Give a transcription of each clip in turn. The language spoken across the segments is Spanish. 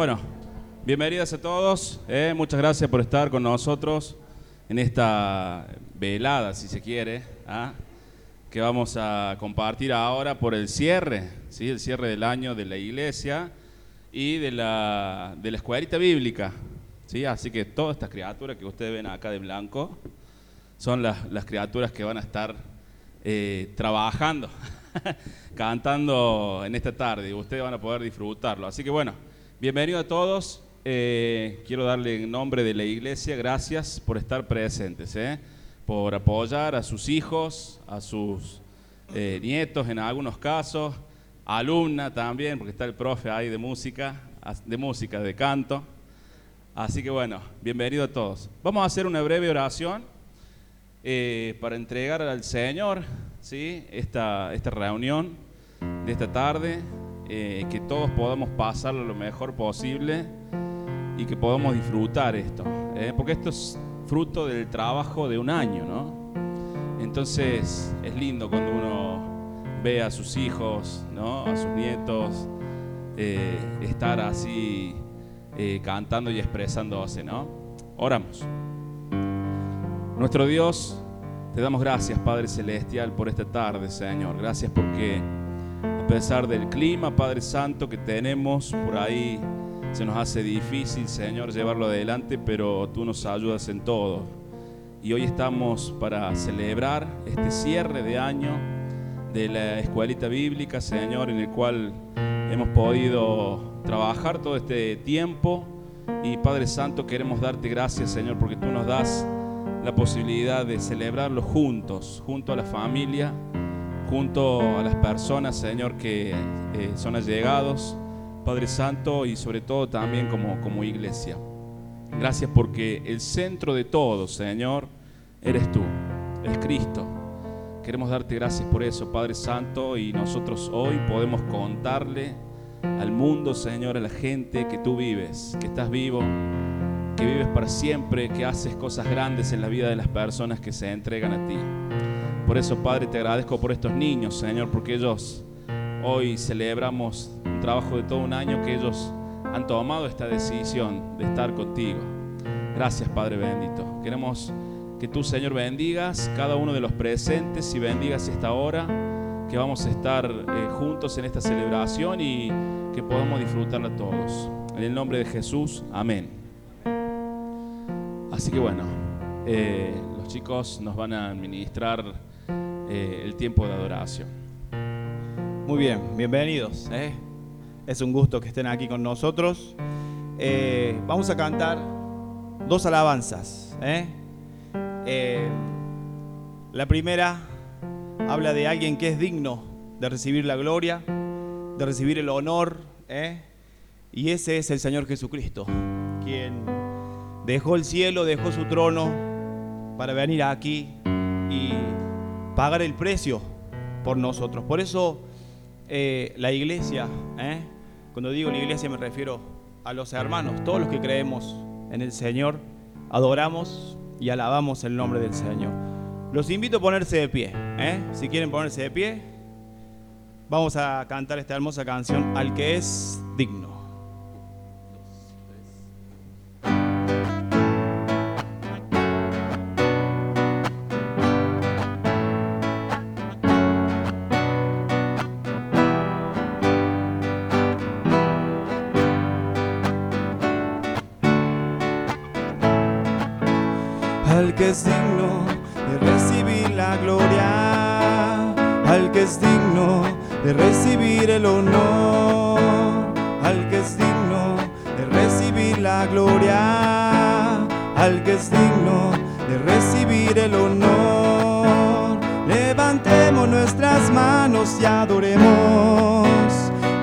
Bueno, bienvenidas a todos. eh, muchas gracias por estar con nosotros en esta velada, si se quiere, ¿ah? que vamos a compartir ahora por el cierre, ¿sí? el cierre del año de la iglesia y de la, de la escuelita bíblica. ¿sí? Así que todas estas criaturas que ustedes ven acá de blanco son las, las criaturas que van a estar eh, trabajando, cantando en esta tarde y ustedes van a poder disfrutarlo. Así que bueno, bienvenido a todos. Eh, quiero darle en nombre de la iglesia gracias por estar presentes, ¿eh? por apoyar a sus hijos, a sus eh, nietos en algunos casos, alumna también, porque está el profe ahí de música, de música, de canto. Así que bueno, bienvenido a todos. Vamos a hacer una breve oración eh, para entregar al Señor ¿sí? esta, esta reunión de esta tarde, eh, que todos podamos pasarlo lo mejor posible y que podamos disfrutar esto, ¿eh? porque esto es fruto del trabajo de un año, ¿no? Entonces es lindo cuando uno ve a sus hijos, ¿no? a sus nietos, eh, estar así cantando y expresándose, ¿no? Oramos. Nuestro Dios, te damos gracias, Padre Celestial, por esta tarde, Señor. Gracias porque pesar del clima, Padre Santo, que tenemos por ahí, se nos hace difícil, Señor, llevarlo adelante, pero tú nos ayudas en todo. Y hoy estamos para celebrar este cierre de año de la escuelita bíblica, Señor, en el cual hemos podido trabajar todo este tiempo. Y Padre Santo, queremos darte gracias, Señor, porque tú nos das la posibilidad de celebrarlo juntos, junto a la familia, junto a las personas, Señor, que eh, son allegados, Padre Santo, y sobre todo también como, como iglesia. Gracias porque el centro de todo, Señor, eres tú, es Cristo. Queremos darte gracias por eso, Padre Santo, y nosotros hoy podemos contarle al mundo, Señor, a la gente que tú vives, que estás vivo, que vives para siempre, que haces cosas grandes en la vida de las personas que se entregan a ti. Por eso, Padre, te agradezco por estos niños, Señor, porque ellos hoy celebramos un trabajo de todo un año que ellos han tomado esta decisión de estar contigo. Gracias, Padre bendito. Queremos que tú, Señor, bendigas cada uno de los presentes y bendigas esta hora, que vamos a estar eh, juntos en esta celebración y que podamos disfrutarla todos. En el nombre de Jesús, amén. Así que bueno, eh, los chicos nos van a administrar eh, el tiempo de adoración. Muy bien, bienvenidos. ¿eh? Es un gusto que estén aquí con nosotros. Eh, vamos a cantar dos alabanzas. ¿eh? Eh, la primera habla de alguien que es digno de recibir la gloria, de recibir el honor. ¿eh? Y ese es el Señor Jesucristo, quien dejó el cielo, dejó su trono para venir aquí y pagar el precio por nosotros. Por eso eh, la iglesia, ¿eh? cuando digo la iglesia me refiero a los hermanos, todos los que creemos en el Señor, adoramos y alabamos el nombre del Señor. Los invito a ponerse de pie, ¿eh? si quieren ponerse de pie, vamos a cantar esta hermosa canción, Al que es digno. Es digno de recibir la gloria, al que es digno de recibir el honor, al que es digno de recibir la gloria, al que es digno de recibir el honor. Levantemos nuestras manos y adoremos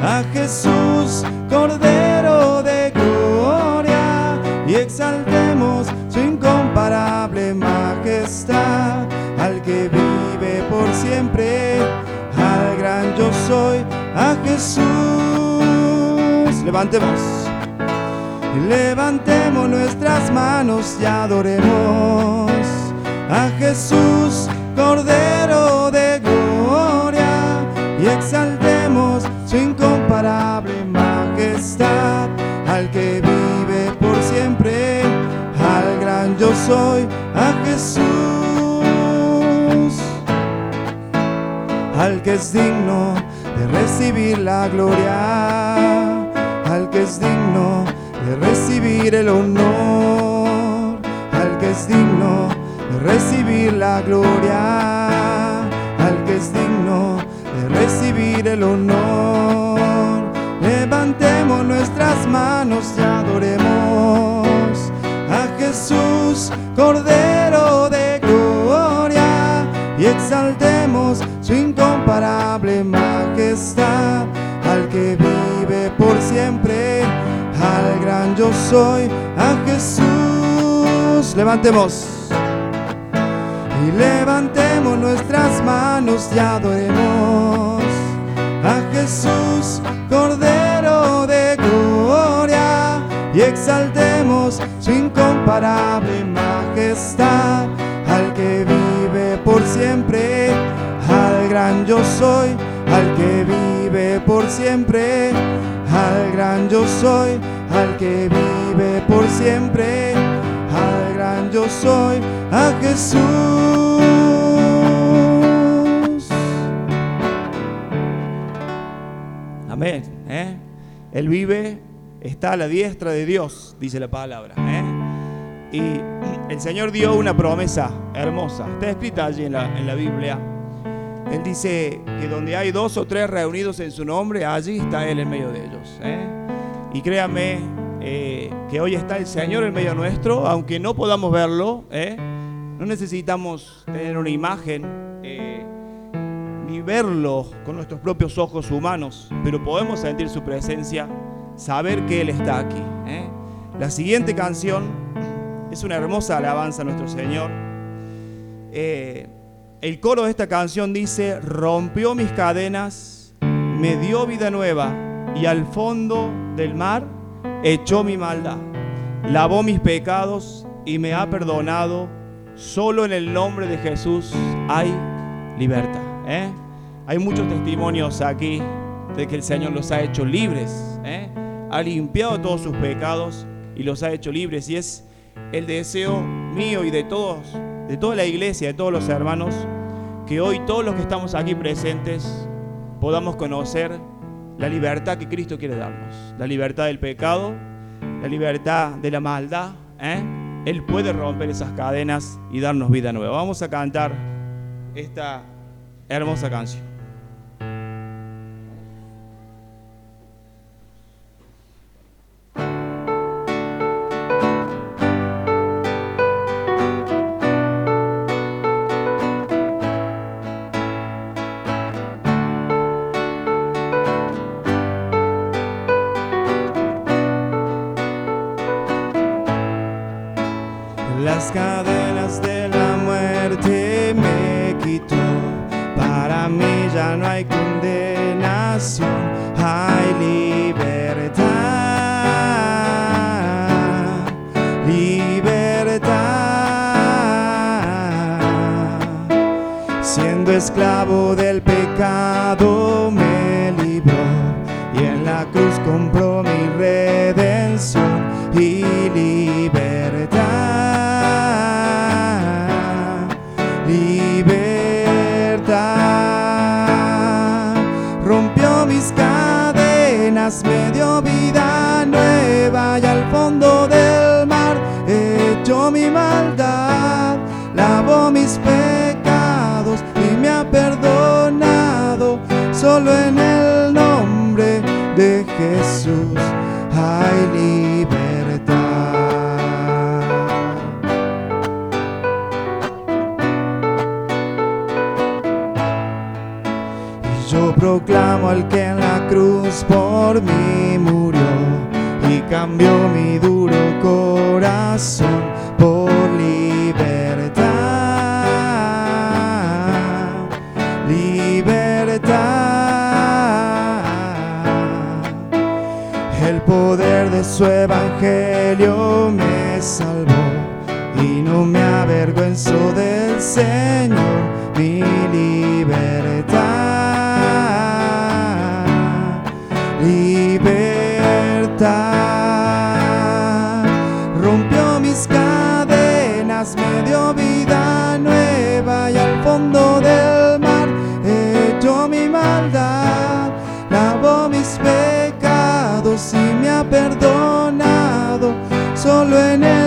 a Jesús, Cordero de gloria, y exaltemos al que vive por siempre, al gran yo soy, a Jesús. Levantemos, levantemos nuestras manos y adoremos a Jesús, Cordero de Gloria, y exaltemos su incomparable majestad al que vive por siempre, al gran yo soy, a Jesús. Al que es digno de recibir la gloria, al que es digno de recibir el honor, al que es digno de recibir la gloria, al que es digno de recibir el honor. Levantemos nuestras manos y adoremos a Jesús, Cordero de gloria, y exaltemos incomparable majestad, al que vive por siempre, al gran yo soy, a Jesús. Levantemos. Y levantemos nuestras manos y adoremos a Jesús, Cordero de gloria, y exaltemos su incomparable majestad, al que vive yo soy, al que vive por siempre, al gran yo soy, al que vive por siempre, al gran yo soy, a Jesús. Amén. ¿eh? Él vive, está a la diestra de Dios, dice la palabra. ¿eh? Y el Señor dio una promesa hermosa, está escrita allí en la, en la Biblia. Él dice que donde hay dos o tres reunidos en su nombre, allí está Él en medio de ellos. ¿eh? Y créame que hoy está el Señor en medio nuestro, aunque no podamos verlo. No necesitamos tener una imagen ni verlo con nuestros propios ojos humanos, pero podemos sentir su presencia, saber que Él está aquí. ¿eh? La siguiente canción es una hermosa alabanza a nuestro Señor. Eh, el coro de esta canción dice, rompió mis cadenas, me dio vida nueva y al fondo del mar echó mi maldad, lavó mis pecados y me ha perdonado. Solo en el nombre de Jesús hay libertad. ¿eh? Hay muchos testimonios aquí de que el Señor los ha hecho libres. ¿eh? Ha limpiado todos sus pecados y los ha hecho libres. Y es el deseo mío y de todos, de toda la iglesia, de todos los hermanos, que hoy todos los que estamos aquí presentes podamos conocer la libertad que Cristo quiere darnos. La libertad del pecado, la libertad de la maldad. ¿eh? Él puede romper esas cadenas y darnos vida nueva. Vamos a cantar esta hermosa canción. Ya no hay condenación, hay libertad. Libertad. Siendo esclavo del pecado Solo en el nombre de Jesús hay libertad. Y yo proclamo al que en la cruz por mí murió y cambió mi duro corazón su evangelio me salvó y no me avergüenzo del Señor, mi libertad, libertad. Rompió mis cadenas, me dio vida nueva y al fondo del mar echó mi maldad, lavó mis pecados y me ha perdido. Solo en el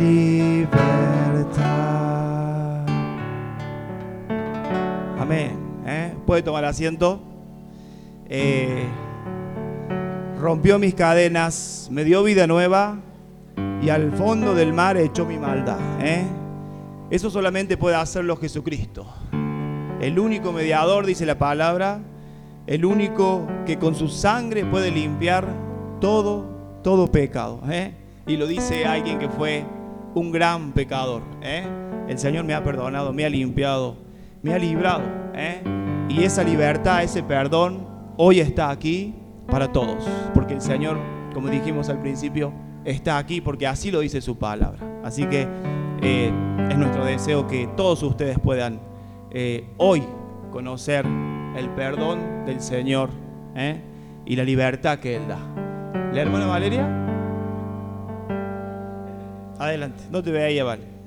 libertad. Amén. ¿eh? Puede tomar asiento. Eh, rompió mis cadenas, me dio vida nueva y al fondo del mar echó mi maldad. ¿eh? Eso solamente puede hacerlo Jesucristo. El único mediador, dice la palabra, el único que con su sangre puede limpiar todo, todo pecado. ¿eh? Y lo dice alguien que fue un gran pecador. ¿eh? El Señor me ha perdonado, me ha limpiado, me ha librado. ¿eh? Y esa libertad, ese perdón, hoy está aquí para todos. Porque el Señor, como dijimos al principio, está aquí porque así lo dice su palabra. Así que eh, es nuestro deseo que todos ustedes puedan eh, hoy conocer el perdón del Señor ¿eh? y la libertad que Él da. ¿La hermana Valeria? Adelante, no te veía, vale.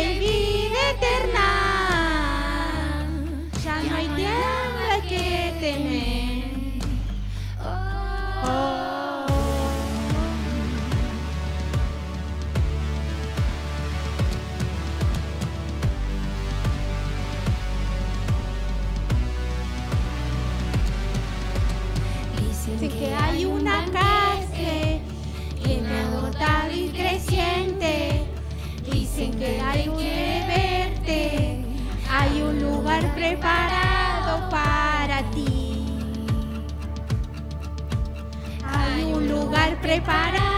Esa lugar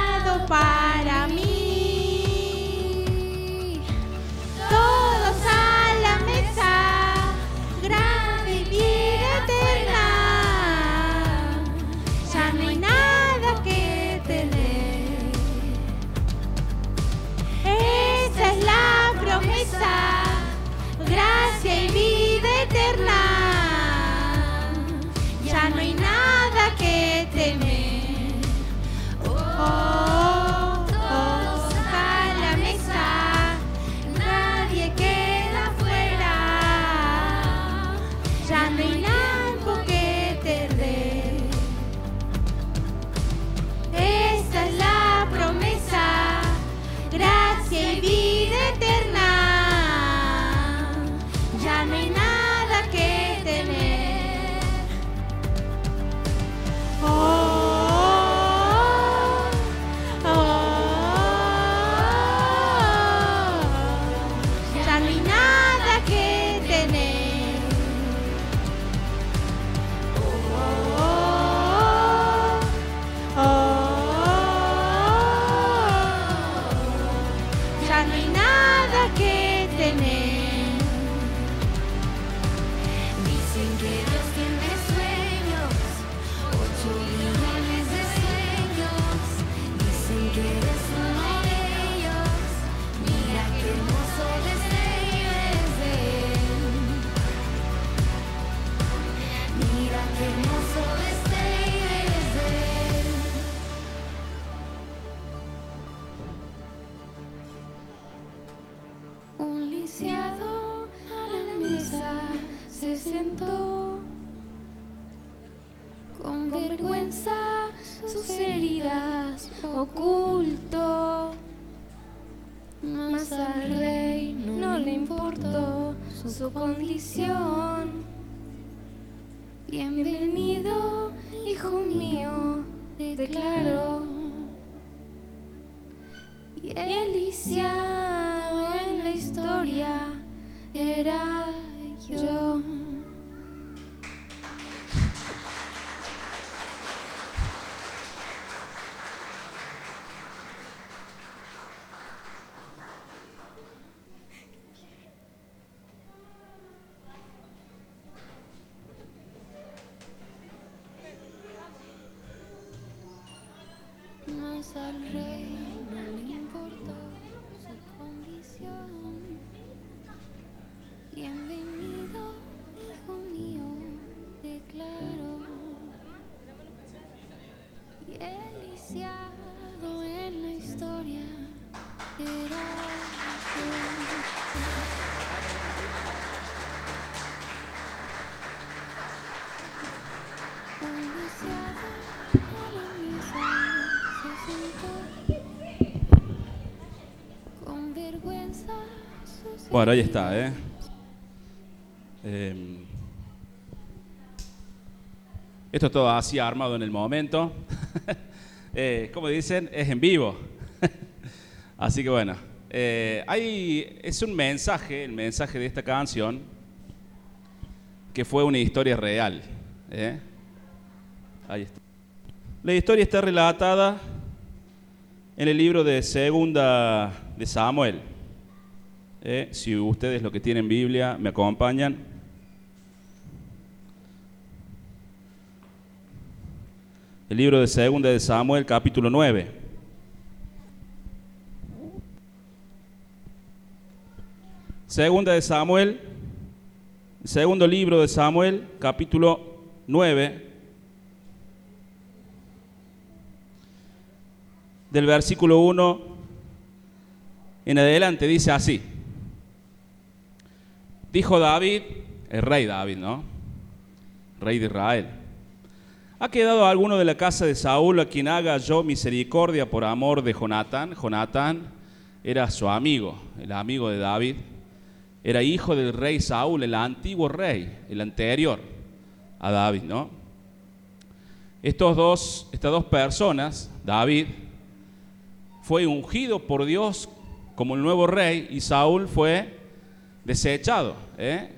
Bueno, ahí está, ¿eh? Em, esto es todo así armado en el momento. Eh, como dicen, es en vivo. así que bueno, eh, hay, es un mensaje, el mensaje de esta canción, que fue una historia real. ¿eh? Ahí está. La historia está relatada en el libro de Segunda de Samuel. Eh, si ustedes lo que tienen Biblia me acompañan. El libro de Segunda de Samuel, capítulo 9. Segunda de Samuel, segundo libro de Samuel, capítulo 9. Del versículo 1 en adelante dice así. Dijo David, el rey David, ¿no? Rey de Israel. ¿Ha quedado alguno de la casa de Saúl a quien haga yo misericordia por amor de Jonatán? Jonatán era su amigo, el amigo de David. Era hijo del rey Saúl, el antiguo rey, el anterior a David, ¿no? Estos dos, estas dos personas, David, fue ungido por Dios como el nuevo rey y Saúl fue desechado, ¿eh?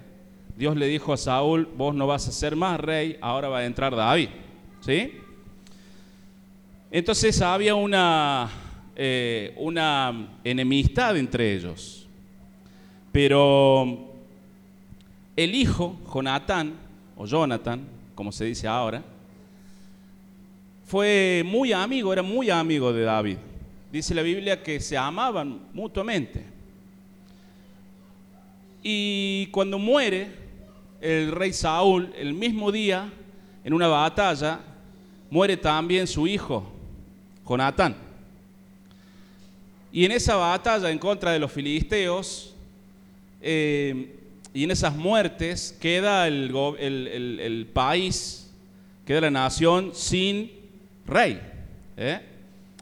Dios le dijo a Saúl, vos no vas a ser más rey, ahora va a entrar David. ¿Sí? Entonces había una, eh, una enemistad entre ellos. Pero el hijo, Jonatán, o Jonathan, como se dice ahora, fue muy amigo, era muy amigo de David. Dice la Biblia que se amaban mutuamente. Y cuando muere el rey Saúl, el mismo día, en una batalla, muere también su hijo, Jonatán. Y en esa batalla en contra de los filisteos, eh, y en esas muertes queda el, país, queda la nación sin rey. ¿eh?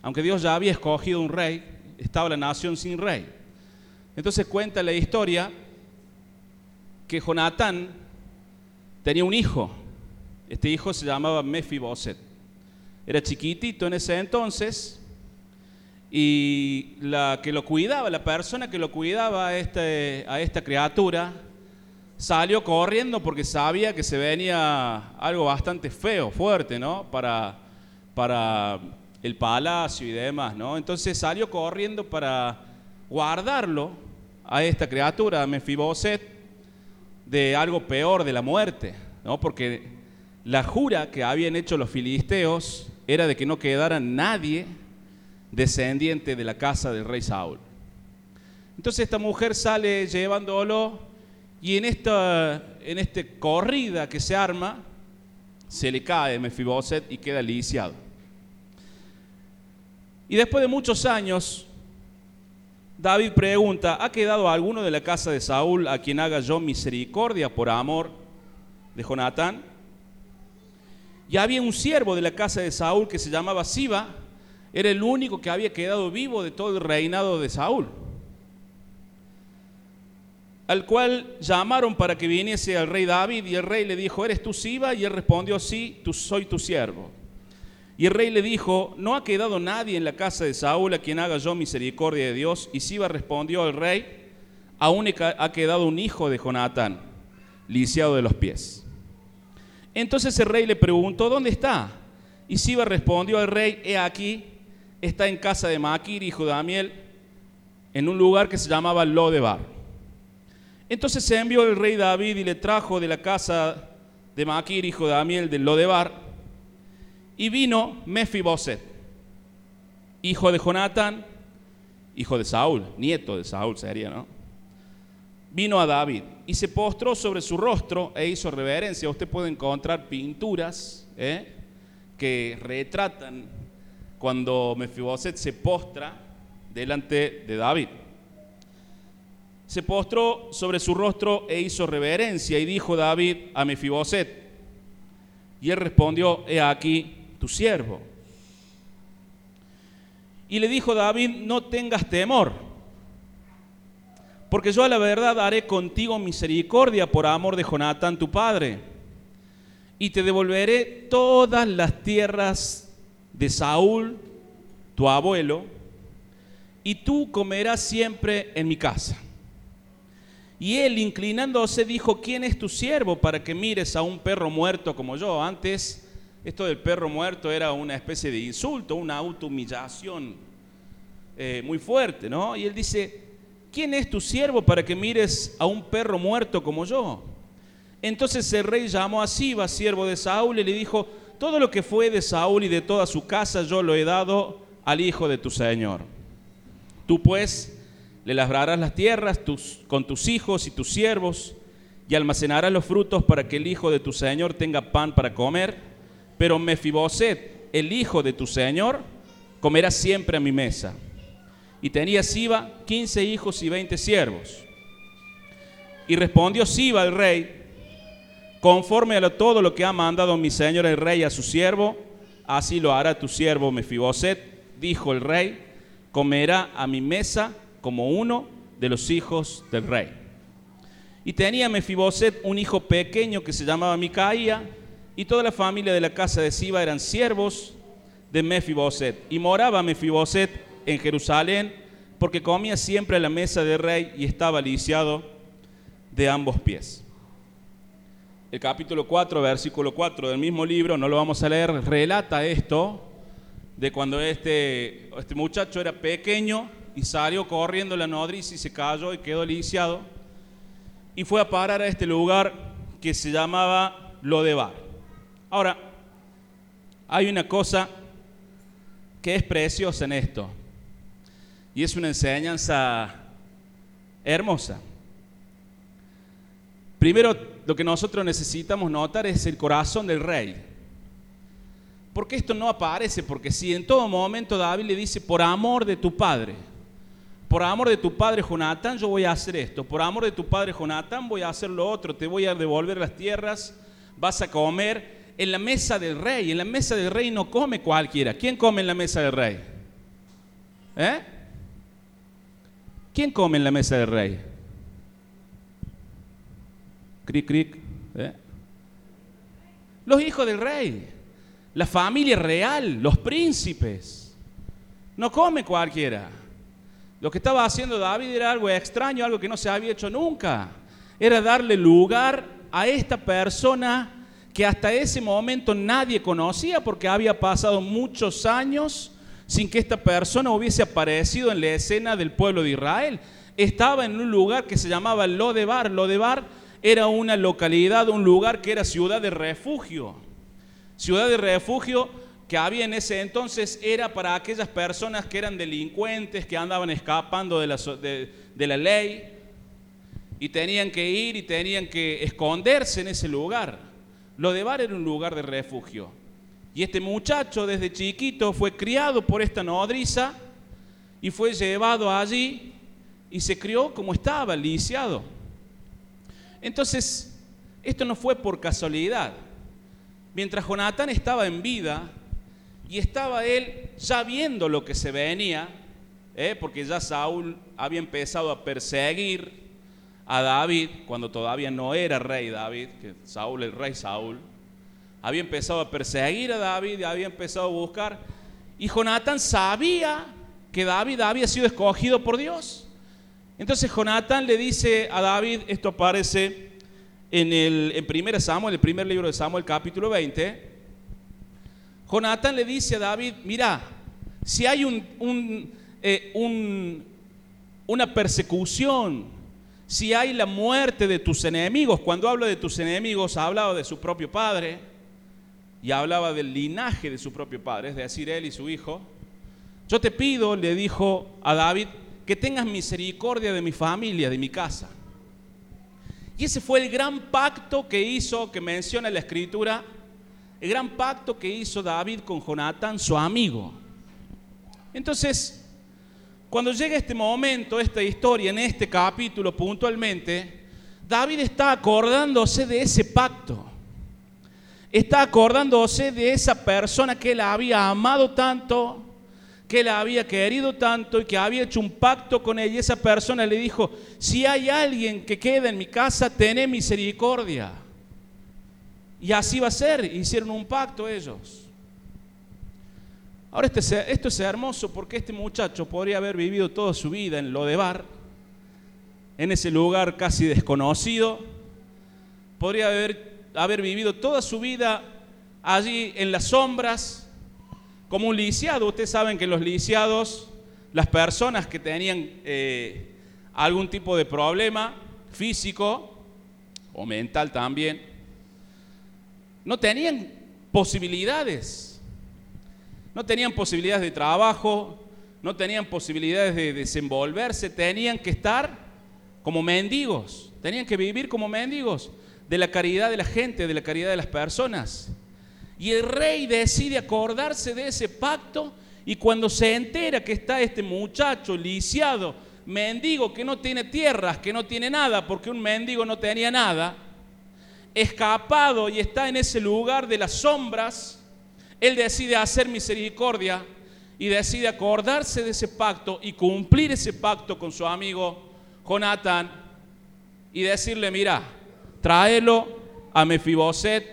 Aunque Dios ya había escogido un rey, estaba la nación sin rey. Entonces cuenta la historia que Jonatán tenía un hijo. Este hijo se llamaba Mefiboset. Era chiquitito en ese entonces y la que lo cuidaba, la persona que lo cuidaba a, este, a esta criatura, salió corriendo porque sabía que se venía algo bastante feo, fuerte, ¿no? Para, para el palacio y demás, ¿no? Entonces salió corriendo para guardarlo a esta criatura, a Mefiboset, de algo peor, de la muerte, ¿no? Porque la jura que habían hecho los filisteos era de que no quedara nadie descendiente de la casa del rey Saúl. Entonces esta mujer sale llevándolo y en esta en este corrida que se arma se le cae Mefiboset y queda lisiado. Y después de muchos años David pregunta, ¿ha quedado alguno de la casa de Saúl a quien haga yo misericordia por amor de Jonatán? Y había un siervo de la casa de Saúl que se llamaba Siba, era el único que había quedado vivo de todo el reinado de Saúl, al cual llamaron para que viniese al rey David y el rey le dijo, ¿eres tú Siba? Y él respondió, sí, tú soy tu siervo. Y el rey le dijo, no ha quedado nadie en la casa de Saúl a quien haga yo misericordia de Dios. Y Siba respondió al rey, aún ha quedado un hijo de Jonatán, lisiado de los pies. Entonces el rey le preguntó, ¿dónde está? Y Siba respondió al rey, he aquí, está en casa de Maquir, hijo de Damiel, en un lugar que se llamaba Lodebar. Entonces se envió el rey David y le trajo de la casa de Maquir, hijo de Damiel, de Lodebar, y vino Mefiboset, hijo de Jonatán, hijo de Saúl, nieto de Saúl sería, ¿no? Vino a David y se postró sobre su rostro e hizo reverencia. Usted puede encontrar pinturas ¿eh? que retratan cuando Mefiboset se postra delante de David. Se postró sobre su rostro e hizo reverencia y dijo David a Mefiboset. Y él respondió, he aquí, tu siervo. Y le dijo David, no tengas temor, porque yo a la verdad haré contigo misericordia por amor de Jonatán tu padre, y te devolveré todas las tierras de Saúl, tu abuelo, y tú comerás siempre en mi casa. Y él, inclinándose, dijo, ¿quién es tu siervo para que mires a un perro muerto como yo? Antes esto del perro muerto era una especie de insulto, una autohumillación eh, muy fuerte, ¿no? Y él dice, ¿quién es tu siervo para que mires a un perro muerto como yo? Entonces el rey llamó a Siba, siervo de Saúl, y le dijo, todo lo que fue de Saúl y de toda su casa yo lo he dado al hijo de tu señor. Tú pues le labrarás las tierras con tus hijos y tus siervos y almacenarás los frutos para que el hijo de tu señor tenga pan para comer pero Mefiboset, el hijo de tu señor, comerá siempre a mi mesa. Y tenía Siba quince hijos y veinte siervos. Y respondió Siba al rey, conforme a todo lo que ha mandado mi señor el rey a su siervo, así lo hará tu siervo Mefiboset, dijo el rey, comerá a mi mesa como uno de los hijos del rey. Y tenía Mefiboset un hijo pequeño que se llamaba Micaía, y toda la familia de la casa de Siba eran siervos de Mefiboset. Y moraba Mefiboset en Jerusalén porque comía siempre a la mesa del rey y estaba lisiado de ambos pies. el capítulo 4, versículo 4 del mismo libro, no lo vamos a leer, relata esto de cuando este, este muchacho era pequeño y salió corriendo la nodriza y se cayó y quedó lisiado y fue a parar a este lugar que se llamaba Lodebar. Ahora, hay una cosa que es preciosa en esto y es una enseñanza hermosa. Primero, lo que nosotros necesitamos notar es el corazón del rey. Porque esto no aparece, porque si en todo momento David le dice, por amor de tu padre, por amor de tu padre Jonatán, yo voy a hacer esto, por amor de tu padre Jonatán, voy a hacer lo otro, te voy a devolver las tierras, vas a comer en la mesa del rey. En la mesa del rey no come cualquiera. ¿Quién come en la mesa del rey? ¿Eh? ¿Quién come en la mesa del rey? Cric, cric. ¿eh? Los hijos del rey, la familia real, los príncipes. No come cualquiera. Lo que estaba haciendo David era algo extraño, algo que no se había hecho nunca. Era darle lugar a esta persona que hasta ese momento nadie conocía porque había pasado muchos años sin que esta persona hubiese aparecido en la escena del pueblo de Israel. Estaba en un lugar que se llamaba Lodebar. Lodebar era una localidad, un lugar que era ciudad de refugio. Ciudad de refugio que había en ese entonces era para aquellas personas que eran delincuentes, que andaban escapando de la, de, la ley y tenían que ir y tenían que esconderse en ese lugar. Lo de Bar era un lugar de refugio. Y este muchacho desde chiquito fue criado por esta nodriza y fue llevado allí y se crió como estaba, lisiado. Entonces, esto no fue por casualidad. Mientras Jonatán estaba en vida y estaba él ya viendo lo que se venía, ¿eh? porque ya Saúl había empezado a perseguir a David cuando todavía no era rey David, que Saúl, el rey Saúl, había empezado a perseguir a David y había empezado a buscar. Y Jonatán sabía que David había sido escogido por Dios. Entonces Jonatán le dice a David, esto aparece en el en 1 Samuel, el primer libro de Samuel, capítulo 20. Jonatán le dice a David, mira, si hay eh, un, una persecución, si hay la muerte de tus enemigos, cuando habla de tus enemigos, hablaba de su propio padre y hablaba del linaje de su propio padre, es decir, él y su hijo. Yo te pido, le dijo a David, que tengas misericordia de mi familia, de mi casa. Y ese fue el gran pacto que hizo, que menciona la escritura, el gran pacto que hizo David con Jonatán, su amigo. Entonces, cuando llega este momento, esta historia, en este capítulo puntualmente, David está acordándose de ese pacto. Está acordándose de esa persona que él había amado tanto, que la había querido tanto y que había hecho un pacto con ella. Y esa persona le dijo, si hay alguien que queda en mi casa, tené misericordia. Y así va a ser. Hicieron un pacto ellos. Ahora este, esto es hermoso porque este muchacho podría haber vivido toda su vida en Lodebar, en ese lugar casi desconocido. Podría haber, vivido toda su vida allí en las sombras, como un lisiado. Ustedes saben que los lisiados, las personas que tenían eh, algún tipo de problema físico o mental también, no tenían posibilidades. No tenían posibilidades de trabajo, no tenían posibilidades de desenvolverse, tenían que estar como mendigos, tenían que vivir como mendigos de la caridad de la gente, de la caridad de las personas. Y el rey decide acordarse de ese pacto y cuando se entera que está este muchacho lisiado, mendigo que no tiene tierras, que no tiene nada, porque un mendigo no tenía nada, escapado y está en ese lugar de las sombras, él decide hacer misericordia y decide acordarse de ese pacto y cumplir ese pacto con su amigo Jonathan y decirle, mira, tráelo a Mefiboset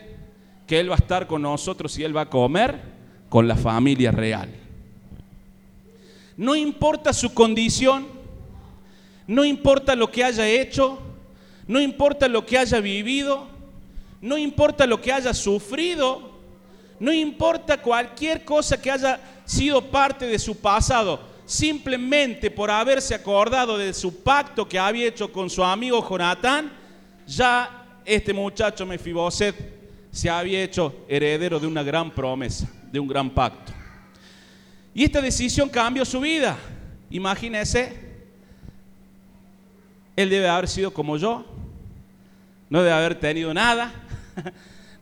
que Él va a estar con nosotros y Él va a comer con la familia real. No importa su condición, no importa lo que haya hecho, no importa lo que haya vivido, no importa lo que haya sufrido, no importa cualquier cosa que haya sido parte de su pasado, simplemente por haberse acordado de su pacto que había hecho con su amigo Jonatán, ya este muchacho Mefiboset se había hecho heredero de una gran promesa, de un gran pacto. Y esta decisión cambió su vida. Imagínese, él debe haber sido como yo, no debe haber tenido nada,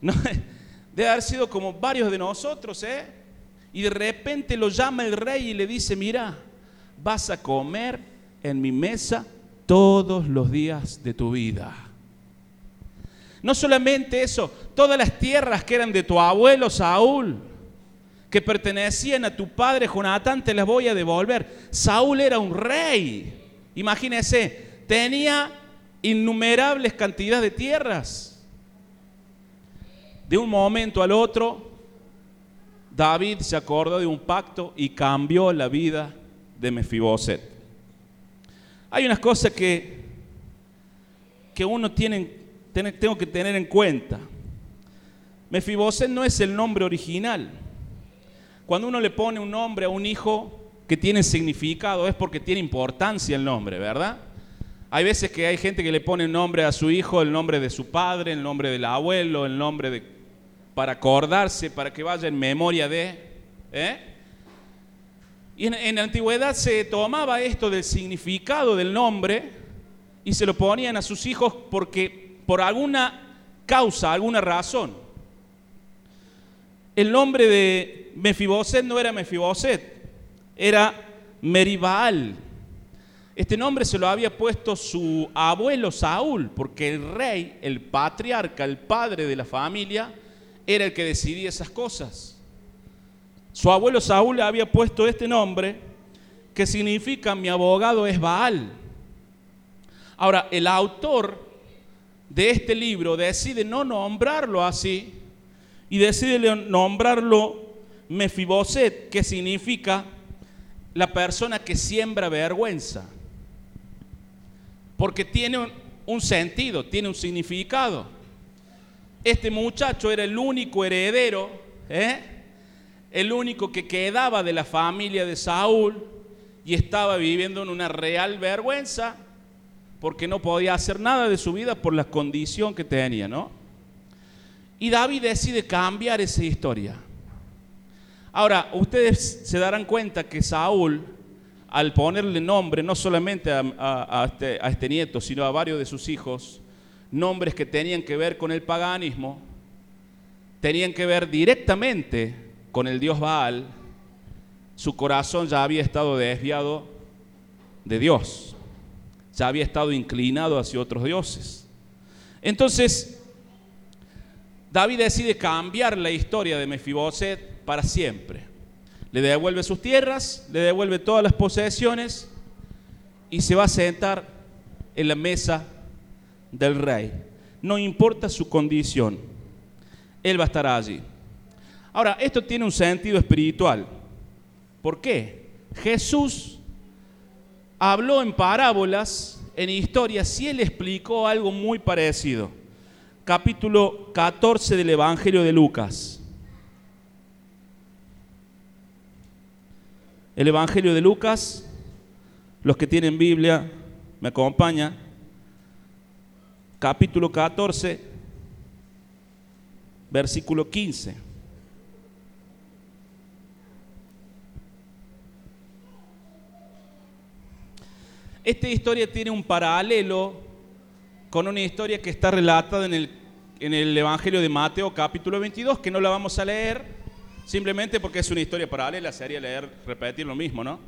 debe haber sido como varios de nosotros, ¿eh? Y de repente lo llama el rey y le dice, mira, vas a comer en mi mesa todos los días de tu vida. No solamente eso, todas las tierras que eran de tu abuelo Saúl, que pertenecían a tu padre Jonatán, te las voy a devolver. Saúl era un rey. Imagínese, tenía innumerables cantidades de tierras. De un momento al otro, David se acordó de un pacto y cambió la vida de Mefiboset. Hay unas cosas que, que uno tiene, tengo que tener en cuenta. Mefiboset no es el nombre original. Cuando uno le pone un nombre a un hijo que tiene significado es porque tiene importancia el nombre, ¿verdad? Hay veces que hay gente que le pone un nombre a su hijo, el nombre de su padre, el nombre del abuelo, el nombre de para acordarse, para que vaya en memoria de. ¿eh? Y en, en la antigüedad se tomaba esto del significado del nombre y se lo ponían a sus hijos porque por alguna causa, alguna razón. El nombre de Mefiboset no era Mefiboset, era Meribal. Este nombre se lo había puesto su abuelo Saúl, porque el rey, el patriarca, el padre de la familia, era el que decidía esas cosas. Su abuelo Saúl le había puesto este nombre, que significa mi abogado es Baal. Ahora, el autor de este libro decide no nombrarlo así y decide nombrarlo Mefiboset, que significa la persona que siembra vergüenza. Porque tiene un, un sentido, tiene un significado. Este muchacho era el único heredero, ¿eh? el único que quedaba de la familia de Saúl y estaba viviendo en una real vergüenza porque no podía hacer nada de su vida por la condición que tenía, ¿no? Y David decide cambiar esa historia. Ahora, ustedes se darán cuenta que Saúl, al ponerle nombre no solamente a, este, a este nieto, sino a varios de sus hijos, nombres que tenían que ver con el paganismo, tenían que ver directamente con el dios Baal, su corazón ya había estado desviado de Dios, ya había estado inclinado hacia otros dioses. Entonces, David decide cambiar la historia de Mefiboset para siempre. Le devuelve sus tierras, le devuelve todas las posesiones y se va a sentar en la mesa del rey. No importa su condición, él va a estar allí. Ahora, esto tiene un sentido espiritual. ¿Por qué? Jesús habló en parábolas, en historias, y él explicó algo muy parecido. Capítulo 14 del Evangelio de Lucas. El Evangelio de Lucas, los que tienen Biblia, me acompañan. Capítulo 14, versículo 15. Esta historia tiene un paralelo con una historia que está relatada en el, en el Evangelio de Mateo capítulo 22, que no la vamos a leer, simplemente porque es una historia paralela, sería leer, repetir lo mismo, ¿no?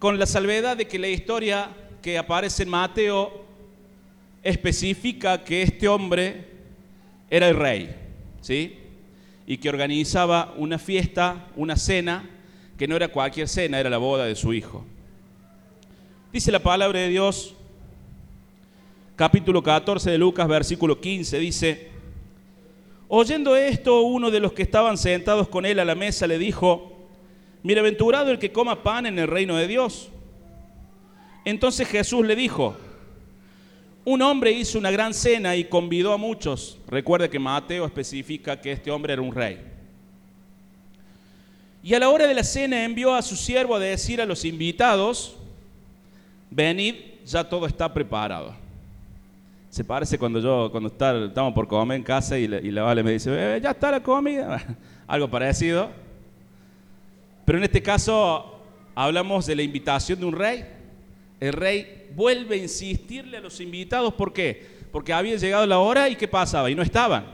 Con la salvedad de que la historia que aparece en Mateo especifica que este hombre era el rey, ¿sí? Y que organizaba una fiesta, una cena, que no era cualquier cena, era la boda de su hijo. Dice la palabra de Dios, capítulo 14 de Lucas, versículo 15, dice, oyendo esto, uno de los que estaban sentados con él a la mesa le dijo, Bienaventurado el que coma pan en el reino de Dios. Entonces Jesús le dijo, un hombre hizo una gran cena y convidó a muchos. Recuerde que Mateo especifica que este hombre era un rey. Y a la hora de la cena envió a su siervo a decir a los invitados, venid, ya todo está preparado. Se parece cuando yo, cuando estamos por comer en casa y la, Vale me dice, eh, ya está la comida. Algo parecido. Pero en este caso hablamos de la invitación de un rey. El rey vuelve a insistirle a los invitados, ¿por qué? Porque había llegado la hora y ¿qué pasaba? Y no estaban.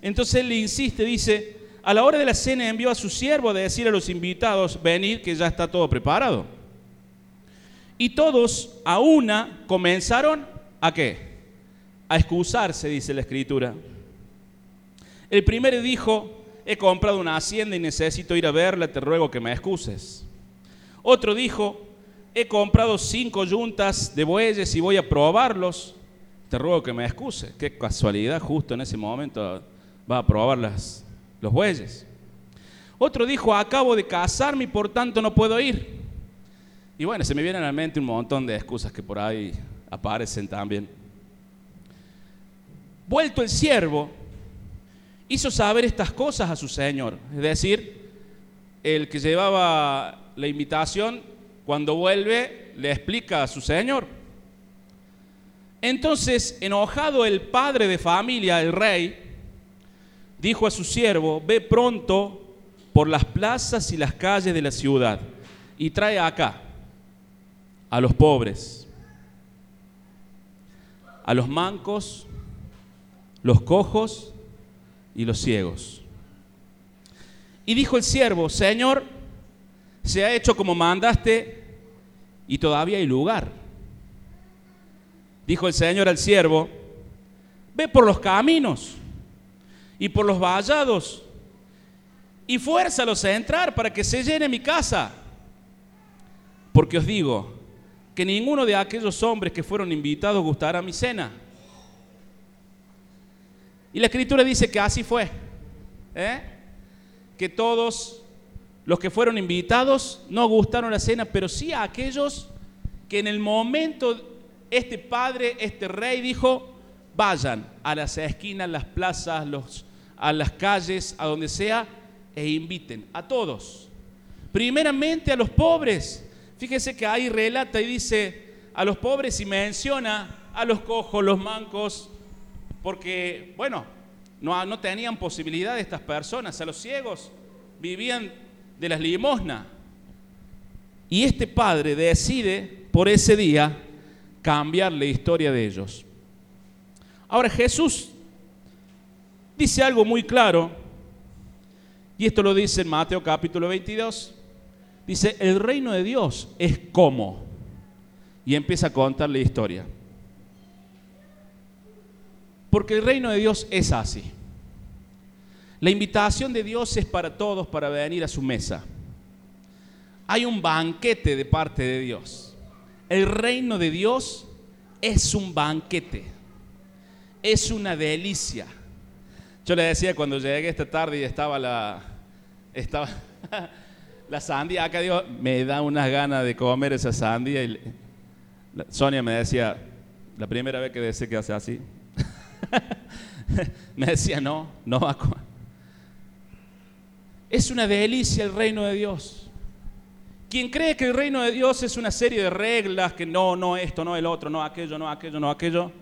Entonces él le insiste, dice, a la hora de la cena envió a su siervo a decir a los invitados, venid que ya está todo preparado. Y todos a una comenzaron a qué? A excusarse, dice la escritura. El primero dijo, he comprado una hacienda y necesito ir a verla, te ruego que me excuses. Otro dijo, he comprado cinco yuntas de bueyes y voy a probarlos, te ruego que me excuse. Qué casualidad, justo en ese momento va a probar las, los bueyes. Otro dijo, acabo de casarme y por tanto no puedo ir. Y bueno, se me vienen a la mente un montón de excusas que por ahí aparecen también. Vuelto el siervo, hizo saber estas cosas a su señor. Es decir, el que llevaba la invitación, cuando vuelve, le explica a su señor. Entonces, enojado el padre de familia, el rey, dijo a su siervo, ve pronto por las plazas y las calles de la ciudad y trae acá a los pobres, a los mancos, los cojos y los ciegos. Y dijo el siervo, Señor, se ha hecho como mandaste y todavía hay lugar. Dijo el Señor al siervo, ve por los caminos y por los vallados y fuérzalos a entrar para que se llene mi casa. Porque os digo que ninguno de aquellos hombres que fueron invitados gustará mi cena. Y la escritura dice que así fue. ¿eh? Que todos los que fueron invitados no gustaron la cena, pero sí a aquellos que en el momento este padre, este rey dijo, vayan a las esquinas, las plazas, los, a las calles, a donde sea, e inviten a todos. Primeramente a los pobres. Fíjese que ahí relata y dice a los pobres y menciona a los cojos, los mancos, porque, bueno, no, no tenían posibilidad estas personas, a los ciegos vivían de las limosnas. Y este padre decide por ese día cambiar la historia de ellos. Ahora Jesús dice algo muy claro, y esto lo dice en Mateo capítulo 22. Dice, el reino de Dios es como. Y empieza a contar la historia. Porque el reino de Dios es así. La invitación de Dios es para todos para venir a su mesa. Hay un banquete de parte de Dios. El reino de Dios es un banquete. Es una delicia. Yo le decía cuando llegué esta tarde y estaba la, estaba la sandía, acá digo, me da unas ganas de comer esa sandía. Y Sonia me decía, la primera vez que decía que hace así, me decía, no, no va a Es una delicia el reino de Dios. Quien cree que el reino de Dios es una serie de reglas, que no, no esto, no el otro, no aquello, no aquello, no aquello,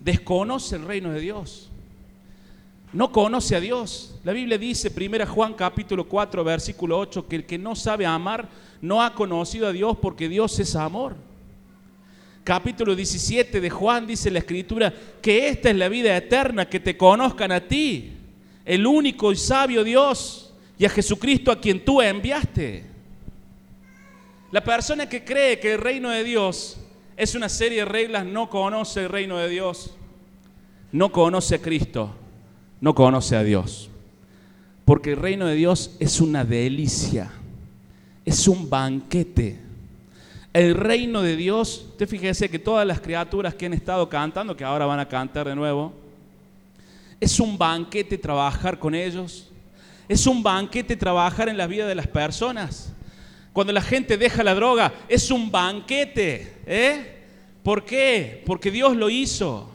desconoce el reino de Dios. No conoce a Dios. La Biblia dice, 1 Juan capítulo 4, versículo 8, que el que no sabe amar no ha conocido a Dios porque Dios es amor capítulo 17 de Juan dice la escritura que esta es la vida eterna, que te conozcan a ti, el único y sabio Dios, y a Jesucristo a quien tú enviaste. La persona que cree que el reino de Dios es una serie de reglas no conoce el reino de Dios, no conoce a Cristo, no conoce a Dios. Porque el reino de Dios es una delicia, es un banquete el reino de Dios, usted fíjese que todas las criaturas que han estado cantando, que ahora van a cantar de nuevo, es un banquete trabajar con ellos. Es un banquete trabajar en la vida de las personas. Cuando la gente deja la droga, es un banquete. ¿eh? ¿Por qué? Porque Dios lo hizo.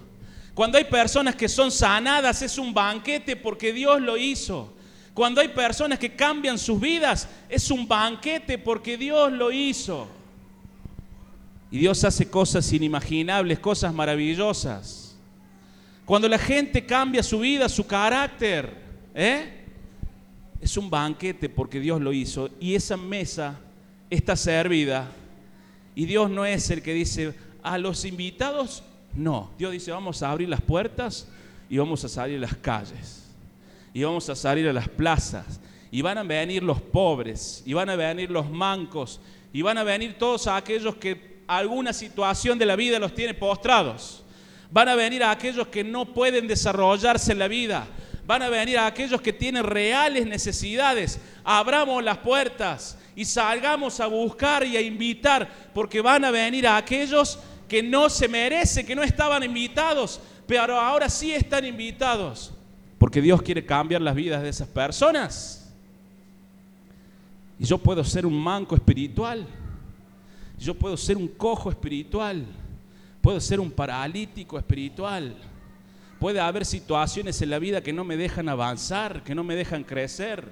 Cuando hay personas que son sanadas es un banquete porque Dios lo hizo. Cuando hay personas que cambian sus vidas es un banquete porque Dios lo hizo. Y Dios hace cosas inimaginables, cosas maravillosas. Cuando la gente cambia su vida, su carácter, ¿eh? es un banquete porque Dios lo hizo. Y esa mesa está servida. Y Dios no es el que dice, a los invitados, no. Dios dice, vamos a abrir las puertas y vamos a salir a las calles. Y vamos a salir a las plazas. Y van a venir los pobres. Y van a venir los mancos. Y van a venir todos aquellos que alguna situación de la vida los tiene postrados. Van a venir a aquellos que no pueden desarrollarse en la vida. Van a venir a aquellos que tienen reales necesidades. Abramos las puertas y salgamos a buscar y a invitar, porque van a venir a aquellos que no se merecen, que no estaban invitados, pero ahora sí están invitados, porque Dios quiere cambiar las vidas de esas personas. Y yo puedo ser un manco espiritual, yo puedo ser un cojo espiritual, puedo ser un paralítico espiritual. Puede haber situaciones en la vida que no me dejan avanzar, que no me dejan crecer.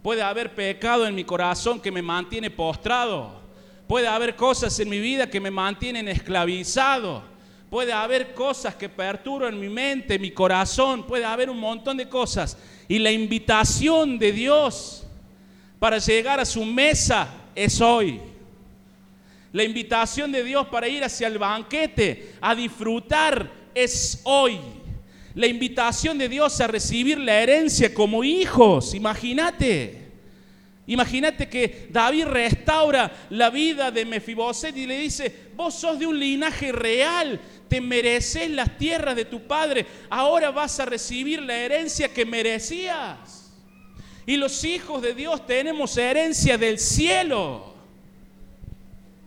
Puede haber pecado en mi corazón que me mantiene postrado. Puede haber cosas en mi vida que me mantienen esclavizado. Puede haber cosas que perturban mi mente, mi corazón. Puede haber un montón de cosas. Y la invitación de Dios para llegar a su mesa es hoy. La invitación de Dios para ir hacia el banquete, a disfrutar, es hoy. La invitación de Dios a recibir la herencia como hijos, imagínate. Imagínate que David restaura la vida de Mefiboset y le dice, vos sos de un linaje real, te mereces las tierras de tu padre, ahora vas a recibir la herencia que merecías. Y los hijos de Dios tenemos herencia del cielo.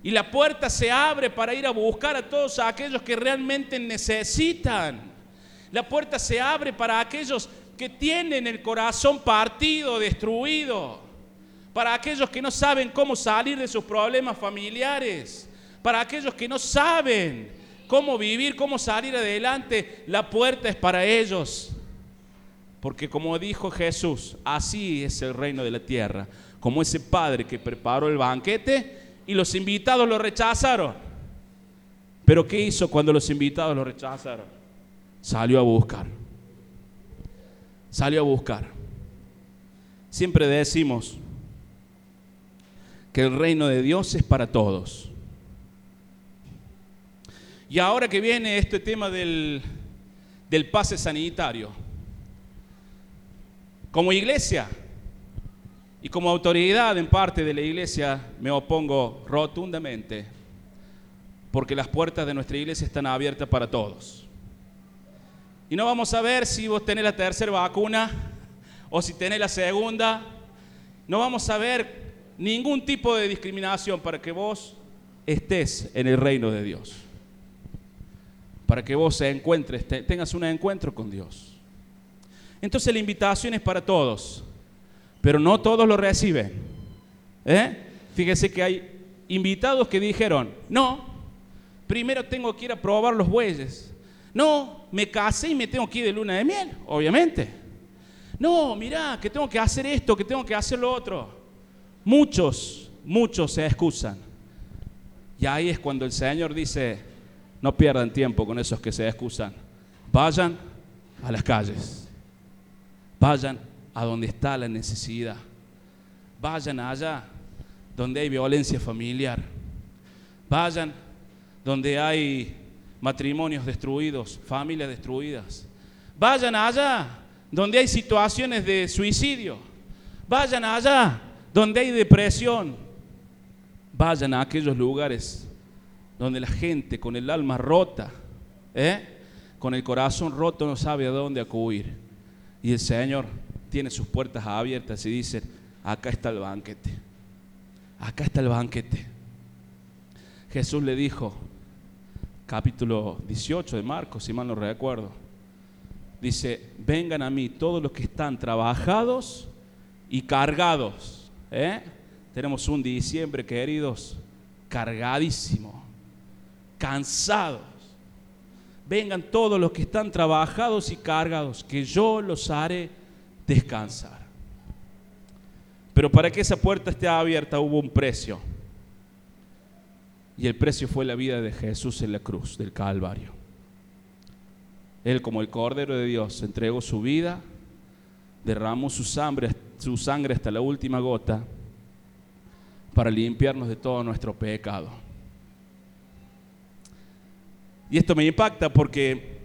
Y la puerta se abre para ir a buscar a todos aquellos que realmente necesitan. La puerta se abre para aquellos que tienen el corazón partido, destruido para aquellos que no saben cómo salir de sus problemas familiares, para aquellos que no saben cómo vivir, cómo salir adelante, la puerta es para ellos. Porque como dijo Jesús, así es el reino de la tierra, como ese padre que preparó el banquete y los invitados lo rechazaron. Pero ¿qué hizo cuando los invitados lo rechazaron? Salió a buscar. Salió a buscar. Siempre decimos, que el reino de Dios es para todos. Y ahora que viene este tema del, del pase sanitario, como iglesia y como autoridad en parte de la iglesia me opongo rotundamente porque las puertas de nuestra iglesia están abiertas para todos. Y no vamos a ver si vos tenés la tercera vacuna o si tenés la segunda. No vamos a ver ningún tipo de discriminación para que vos estés en el reino de Dios. Para que vos encuentres, tengas un encuentro con Dios. Entonces la invitación es para todos, pero no todos lo reciben. ¿Eh? Fíjese que hay invitados que dijeron, no, primero tengo que ir a probar los bueyes. No, me casé y me tengo que ir de luna de miel, obviamente. No, mirá, que tengo que hacer esto, que tengo que hacer lo otro. Muchos, muchos se excusan. Y ahí es cuando el Señor dice, no pierdan tiempo con esos que se excusan. Vayan a las calles. Vayan a donde está la necesidad. Vayan allá donde hay violencia familiar. Vayan donde hay matrimonios destruidos, familias destruidas. Vayan allá donde hay situaciones de suicidio. Vayan allá donde hay depresión, vayan a aquellos lugares donde la gente con el alma rota, ¿eh? con el corazón roto no sabe a dónde acudir. Y el Señor tiene sus puertas abiertas y dice, acá está el banquete, acá está el banquete. Jesús le dijo, capítulo 18 de Marcos, si mal no recuerdo, dice, vengan a mí todos los que están trabajados y cargados ¿Eh? Tenemos un diciembre, queridos, cargadísimo, cansados. Vengan todos los que están trabajados y cargados, que yo los haré descansar. Pero para que esa puerta esté abierta hubo un precio. Y el precio fue la vida de Jesús en la cruz del Calvario. Él como el Cordero de Dios entregó su vida, derramó su sangre, su sangre hasta la última gota para limpiarnos de todo nuestro pecado. Y esto me impacta porque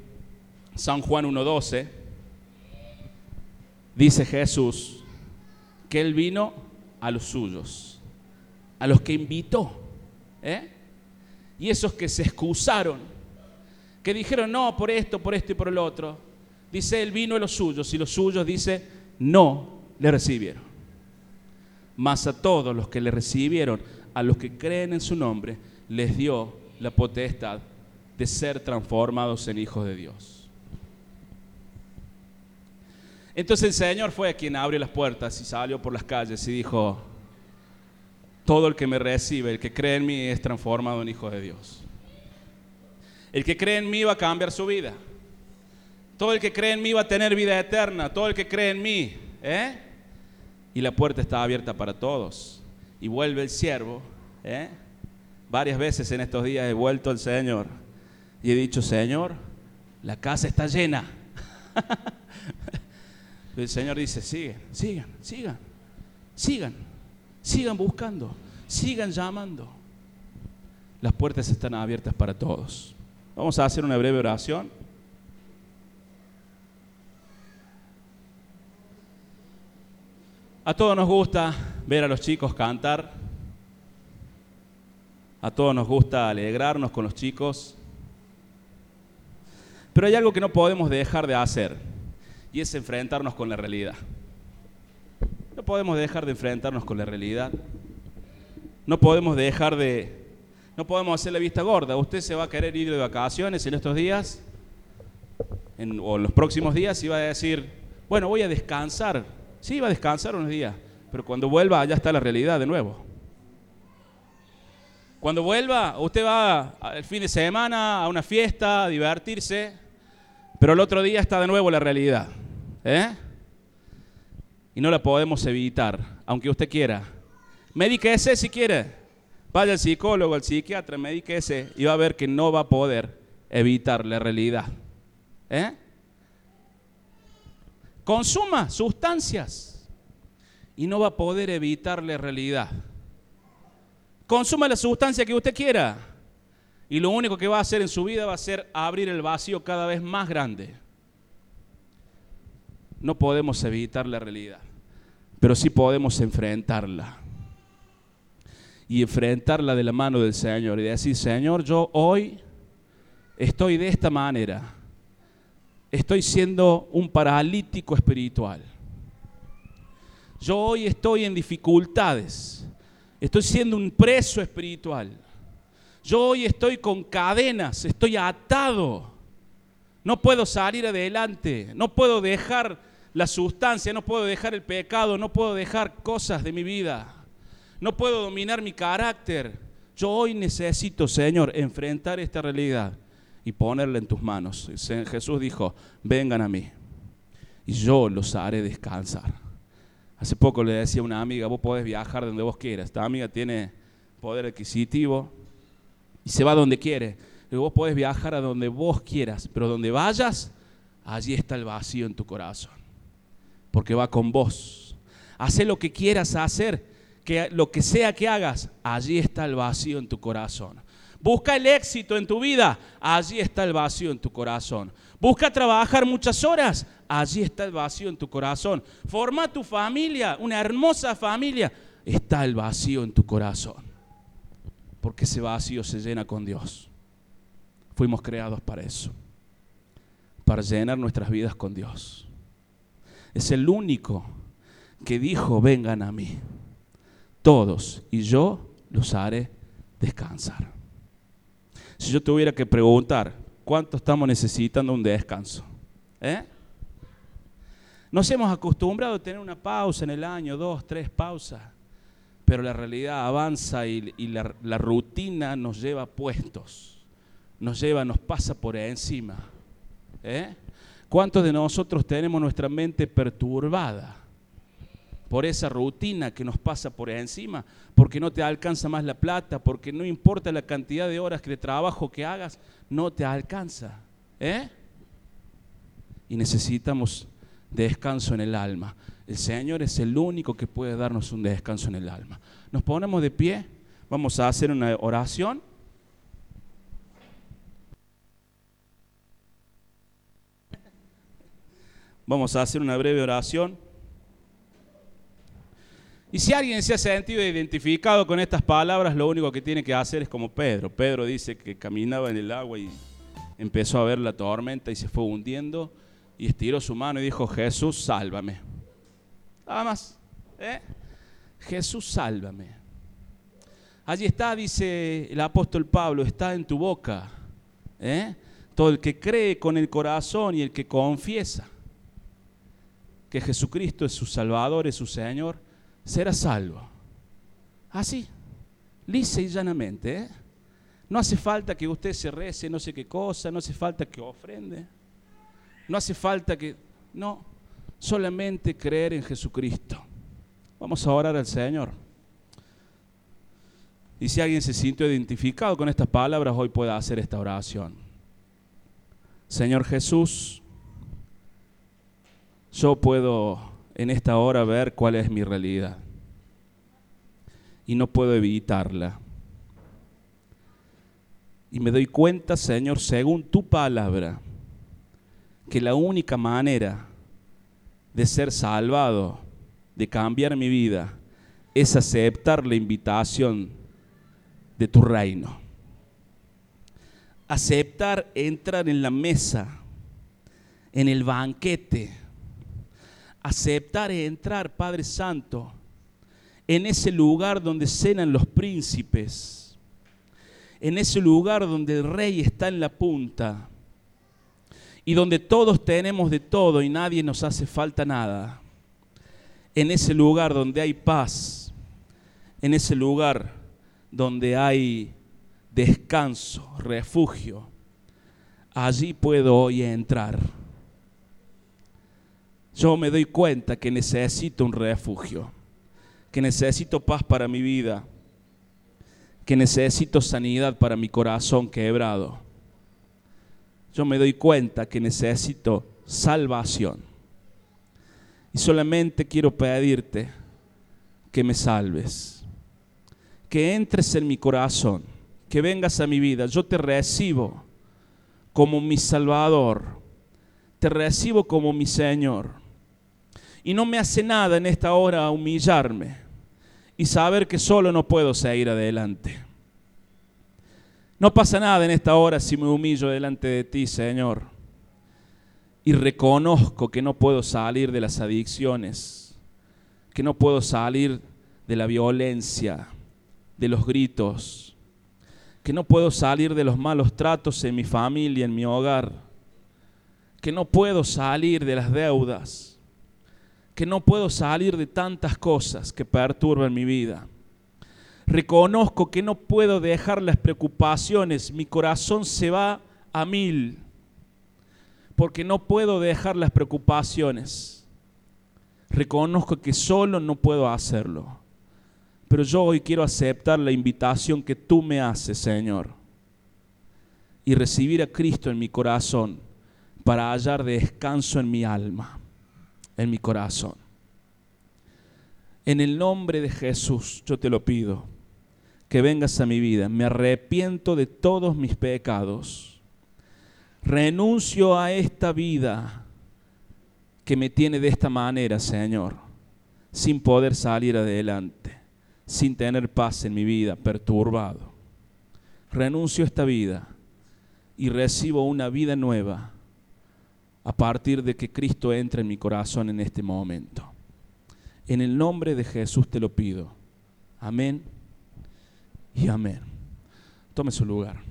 San Juan 1.12 dice Jesús que Él vino a los suyos, a los que invitó. ¿eh? Y esos que se excusaron, que dijeron no por esto, por esto y por el otro, dice Él vino a los suyos y los suyos, dice, no le recibieron. Mas a todos los que le recibieron, a los que creen en su nombre, les dio la potestad de ser transformados en hijos de Dios. Entonces el Señor fue quien abrió las puertas y salió por las calles y dijo, todo el que me recibe, el que cree en mí, es transformado en hijo de Dios. El que cree en mí va a cambiar su vida. Todo el que cree en mí va a tener vida eterna. Todo el que cree en mí. ¿eh? Y la puerta está abierta para todos. Y vuelve el siervo. ¿eh? Varias veces en estos días he vuelto al Señor y he dicho, Señor, la casa está llena. el Señor dice, sigan, sigan, sigan, sigan, sigan buscando, sigan llamando. Las puertas están abiertas para todos. Vamos a hacer una breve oración. A todos nos gusta ver a los chicos cantar. A todos nos gusta alegrarnos con los chicos. Pero hay algo que no podemos dejar de hacer y es enfrentarnos con la realidad. No podemos dejar de enfrentarnos con la realidad. No podemos dejar de... No podemos hacer la vista gorda. Usted se va a querer ir de vacaciones en estos días en, o en los próximos días y va a decir, bueno, voy a descansar. Sí, va a descansar unos días, pero cuando vuelva ya está la realidad de nuevo. Cuando vuelva, usted va el fin de semana a una fiesta, a divertirse, pero el otro día está de nuevo la realidad. ¿eh? Y no la podemos evitar, aunque usted quiera. Medíquese si quiere. Vaya al psicólogo, al psiquiatra, medíquese y va a ver que no va a poder evitar la realidad. ¿eh? Consuma sustancias y no va a poder evitar la realidad. Consuma la sustancia que usted quiera y lo único que va a hacer en su vida va a ser abrir el vacío cada vez más grande. No podemos evitar la realidad, pero sí podemos enfrentarla. Y enfrentarla de la mano del Señor y decir, Señor, yo hoy estoy de esta manera. Estoy siendo un paralítico espiritual. Yo hoy estoy en dificultades. Estoy siendo un preso espiritual. Yo hoy estoy con cadenas, estoy atado. No puedo salir adelante, no puedo dejar la sustancia, no puedo dejar el pecado, no puedo dejar cosas de mi vida. No puedo dominar mi carácter. Yo hoy necesito, Señor, enfrentar esta realidad y ponerla en tus manos. Jesús dijo, vengan a mí y yo los haré descansar. Hace poco le decía a una amiga, vos podés viajar donde vos quieras. Esta amiga tiene poder adquisitivo, y se va donde quiere. Vos podés viajar a donde vos quieras, pero donde vayas, allí está el vacío en tu corazón. Porque va con vos. Haz lo que quieras hacer, que lo que sea que hagas, allí está el vacío en tu corazón. Busca el éxito en tu vida, allí está el vacío en tu corazón. Busca trabajar muchas horas, allí está el vacío en tu corazón. Forma tu familia, una hermosa familia, está el vacío en tu corazón porque ese vacío se llena con Dios. Fuimos creados para eso, para llenar nuestras vidas con Dios. Es el único que dijo, vengan a mí, todos, y yo los haré descansar. Si yo tuviera que preguntar, ¿cuánto estamos necesitando un descanso? ¿Eh? Nos hemos acostumbrado a tener una pausa en el año, dos, tres pausas pero la realidad avanza y, la, rutina nos lleva puestos. nos lleva, nos pasa por encima. ¿Eh? ¿Cuántos de nosotros tenemos nuestra mente perturbada por esa rutina que nos pasa por encima? Porque no te alcanza más la plata, porque no importa la cantidad de horas de trabajo que hagas, no te alcanza. ¿Eh? Y necesitamos descanso en el alma. El Señor es el único que puede darnos un descanso en el alma. Nos ponemos de pie, vamos a hacer una oración. Vamos a hacer una breve oración. Y si alguien se ha sentido identificado con estas palabras, lo único que tiene que hacer es como Pedro. Pedro dice que caminaba en el agua y empezó a ver la tormenta y se fue hundiendo y estiró su mano y dijo, Jesús, sálvame. Nada más. ¿eh? Jesús, sálvame. Allí está, dice el apóstol Pablo, está en tu boca. ¿eh? Todo el que cree con el corazón y el que confiesa que Jesucristo es su Salvador, es su Señor, será salvo. Así, lisa y llanamente. ¿eh? No hace falta que usted se rece no sé qué cosa, no hace falta que ofrende. No hace falta que... No, solamente creer en Jesucristo. Vamos a orar al Señor. Y si alguien se sintió identificado con estas palabras, hoy puede hacer esta oración. Señor Jesús, yo puedo en esta hora ver cuál es mi realidad. Y no puedo evitarla. Y me doy cuenta, Señor, según tu palabra, que la única manera de ser salvado, de cambiar mi vida, es aceptar la invitación de tu reino. Aceptar entrar en la mesa, en el banquete. Aceptar entrar, Padre Santo, en ese lugar donde cenan los príncipes. En ese lugar donde el rey está en la punta y donde todos tenemos de todo y nadie nos hace falta nada. En ese lugar donde hay paz, en ese lugar donde hay descanso, refugio, allí puedo hoy entrar. Yo me doy cuenta que necesito un refugio, que necesito paz para mi vida, que necesito sanidad para mi corazón quebrado yo me doy cuenta que necesito salvación. Y solamente quiero pedirte que me salves, que entres en mi corazón, que vengas a mi vida. Yo te recibo como mi Salvador, te recibo como mi Señor. Y no me hace nada en esta hora humillarme y saber que solo no puedo seguir adelante. No pasa nada en esta hora si me humillo delante de ti, Señor. Y reconozco que no puedo salir de las adicciones, que no puedo salir de la violencia, de los gritos, que no puedo salir de los malos tratos en mi familia, en mi hogar, que no puedo salir de las deudas, que no puedo salir de tantas cosas que perturban mi vida. Reconozco que no puedo dejar las preocupaciones, mi corazón se va a mil, porque no puedo dejar las preocupaciones. Reconozco que solo no puedo hacerlo. Pero yo hoy quiero aceptar la invitación que tú me haces, Señor, y recibir a Cristo en mi corazón para hallar descanso en mi alma, en mi corazón. En el nombre de Jesús yo te lo pido que vengas a mi vida. Me arrepiento de todos mis pecados. Renuncio a esta vida que me tiene de esta manera, Señor, sin poder salir adelante, sin tener paz en mi vida, perturbado. Renuncio a esta vida y recibo una vida nueva a partir de que Cristo entre en mi corazón en este momento. En el nombre de Jesús te lo pido. Amén y amén. Tome su lugar.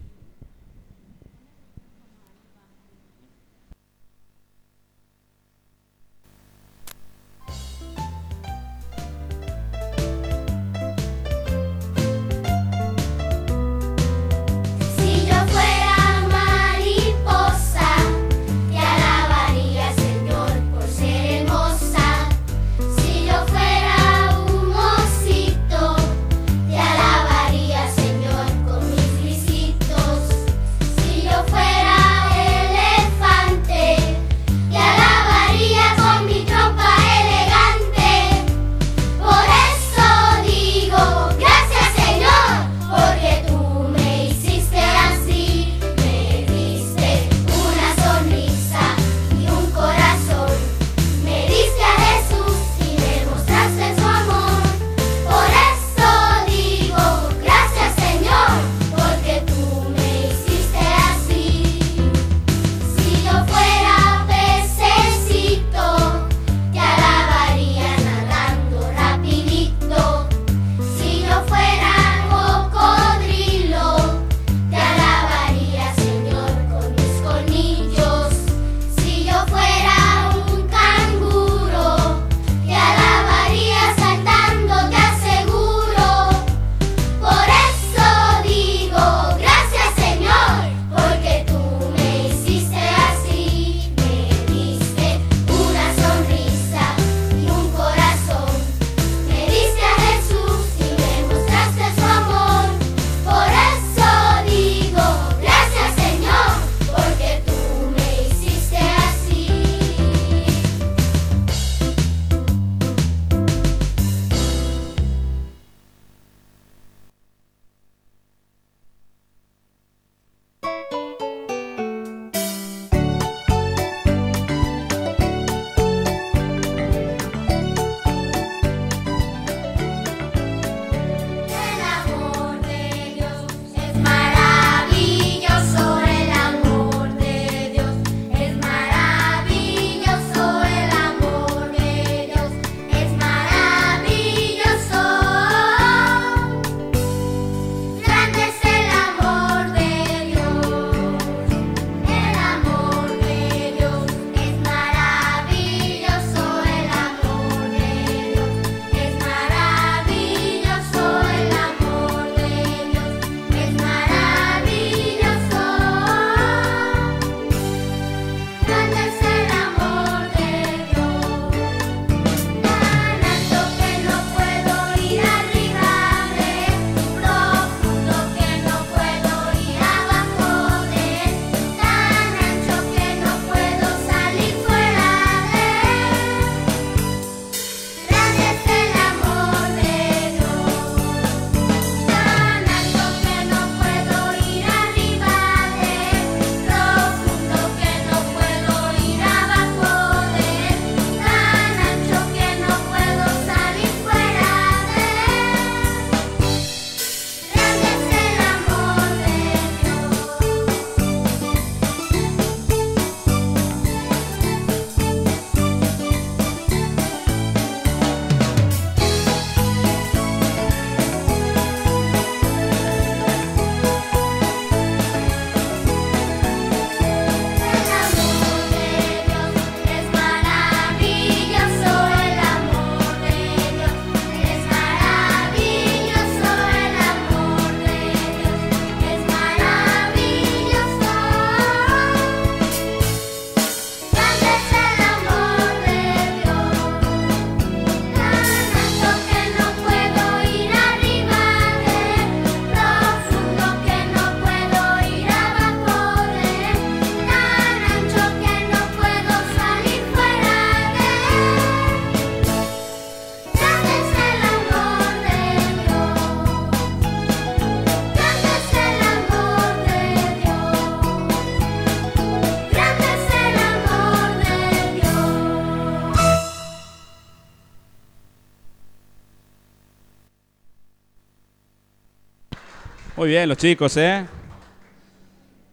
Muy bien, los chicos, ¿eh?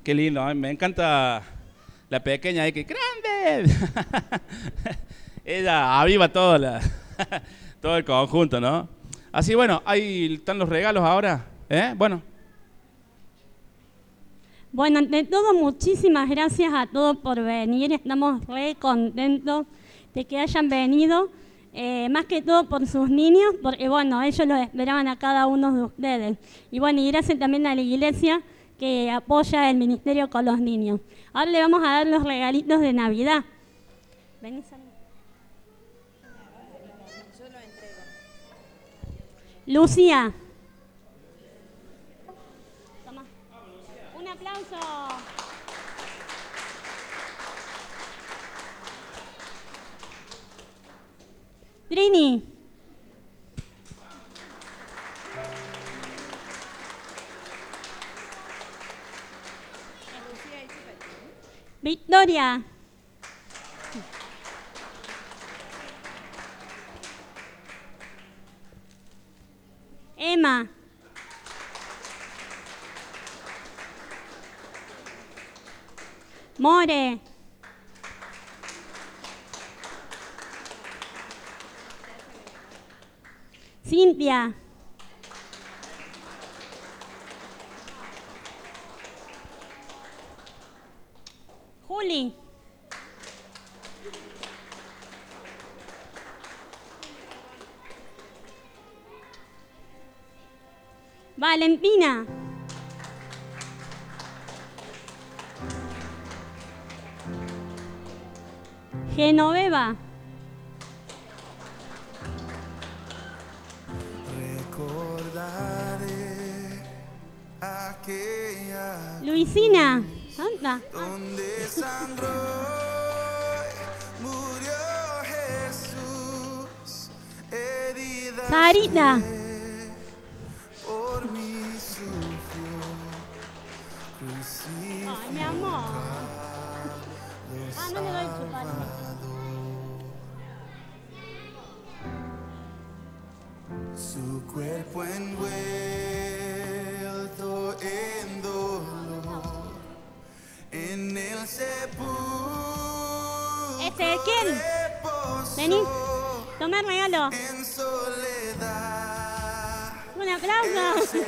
Qué lindo, me encanta la pequeña grande. Ella aviva todo, la, todo el conjunto, ¿no? Así, bueno, ahí están los regalos ahora, ¿eh? Bueno. Bueno, ante todo, muchísimas gracias a todos por venir. Estamos re contentos de que hayan venido. Eh, más que todo por sus niños, porque bueno, ellos los esperaban a cada uno de ustedes. Y bueno, y gracias también a la iglesia que apoya el ministerio con los niños. Ahora le vamos a dar los regalitos de Navidad. Vení. Lucía. Trini. Victoria. Emma. More. Cintia. Juli. Valentina. Genoveva. Luisina. Anda. donde sangró murió Jesús. Herida Sarita. por mí sufrió. Ay, mi amor. Ah, no le doy chupar. Su cuerpo envuelto Ezequiel. Vení. Toma el regalo. Un aplauso.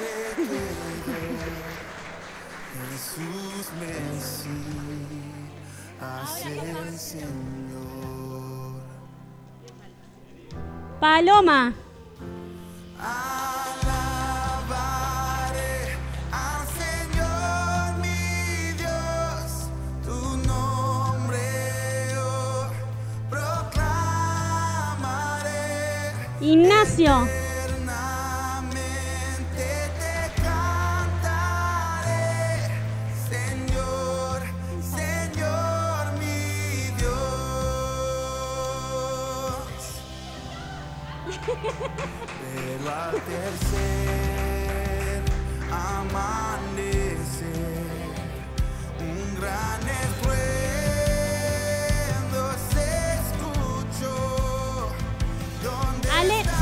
Paloma. tercer amanecer, un gran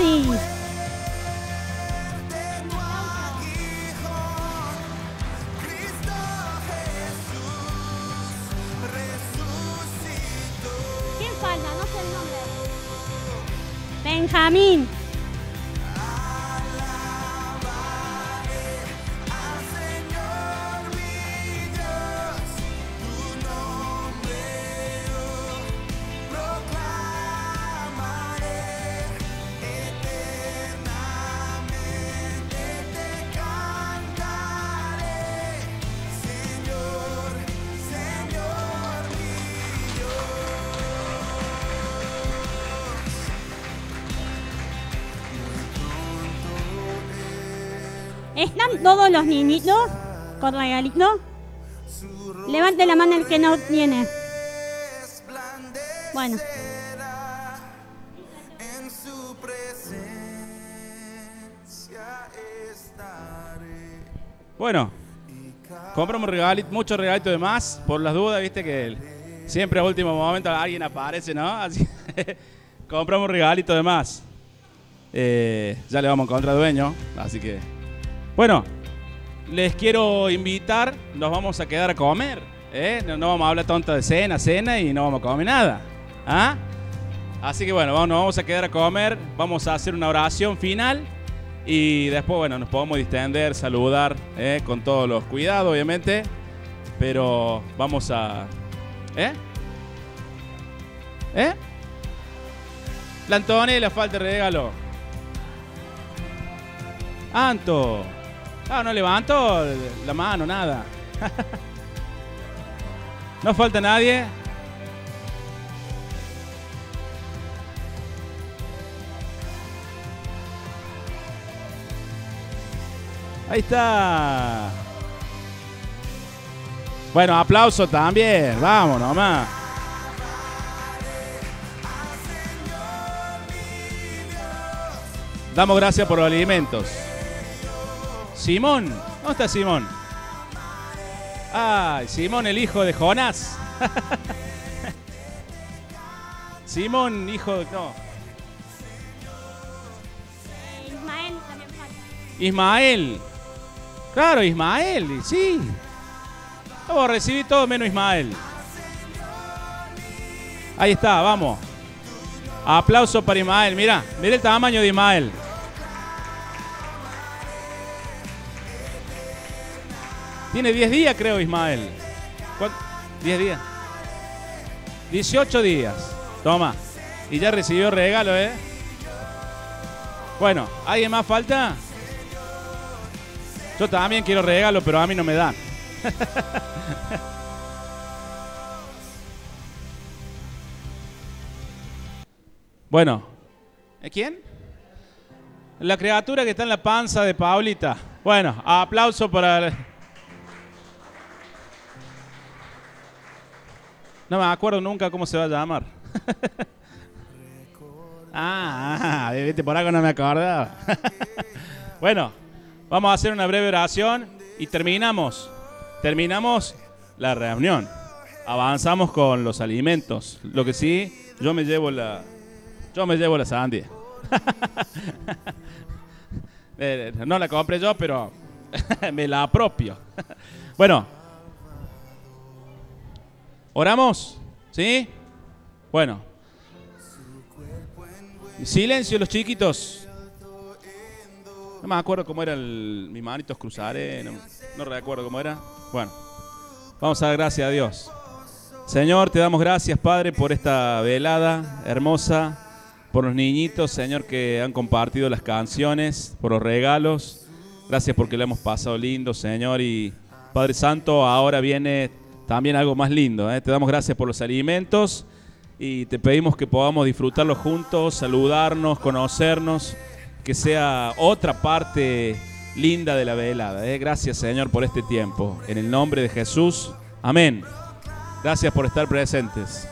Alexis. tengo aguijón, Cristo Jesús resucitó. ¿Quién falta? No sé el nombre. Benjamín. Al ¿Están todos los niñitos con regalito? Levante la mano el que no tiene. Bueno. Bueno, compramos regalito, muchos regalitos de más, por las dudas, viste que siempre a último momento alguien aparece, ¿no? Así compramos regalito de más. Eh, ya le vamos a encontrar dueño, así que. Bueno, les quiero invitar, nos vamos a quedar a comer. ¿eh? No, no vamos a hablar tonta de cena, cena y no vamos a comer nada. ¿ah? Así que bueno, nos vamos a quedar a comer, vamos a hacer una oración final y después, bueno, nos podemos distender, saludar ¿eh? con todos los cuidados, obviamente. Pero vamos a... ¿Eh? ¿Eh? La Antonella falta regalo. Anto. No levanto la mano, nada. no falta nadie. Ahí está. Bueno, aplauso también. Vamos nomás. Damos gracias por los alimentos. Simón, ¿dónde está Simón? Ay, Simón, el hijo de Jonás. Simón, hijo de. No, Ismael también falta. Ismael. Claro, Ismael, sí. Vamos a recibir todo menos Ismael. Ahí está, vamos. Aplauso para Ismael. Mira, mira el tamaño de Ismael. Tiene 10 días, creo, Ismael. ¿Cuán- 10 días. 18 días. Toma. Y ya recibió regalo, ¿eh? Bueno, ¿alguien más falta? Yo también quiero regalo, pero a mí no me dan. bueno, ¿eh, ¿quién? La criatura que está en la panza de Paulita. Bueno, aplauso para... No me acuerdo nunca cómo se va a llamar. ah, ah, viste, por algo no me acordaba. bueno, vamos a hacer una breve oración y terminamos. Terminamos la reunión. Avanzamos con los alimentos. Lo que sí, yo me llevo la. Yo me llevo la sandía. Eh, no la compré yo, pero me la apropio. bueno. ¿Oramos? ¿Sí? Bueno. Silencio los chiquitos. No me acuerdo cómo era el, mis manitos cruzaré, no, no recuerdo cómo era. Bueno, vamos a dar gracias a Dios. Señor, te damos gracias, Padre, por esta velada hermosa, por los niñitos, Señor, que han compartido las canciones, por los regalos. Gracias porque lo hemos pasado lindo, Señor. Y Padre Santo, ahora viene también algo más lindo. ¿eh? Te damos gracias por los alimentos y te pedimos que podamos disfrutarlos juntos, saludarnos, conocernos, que sea otra parte linda de la velada. ¿eh? Gracias, Señor, por este tiempo. En el nombre de Jesús. Amén. Gracias por estar presentes.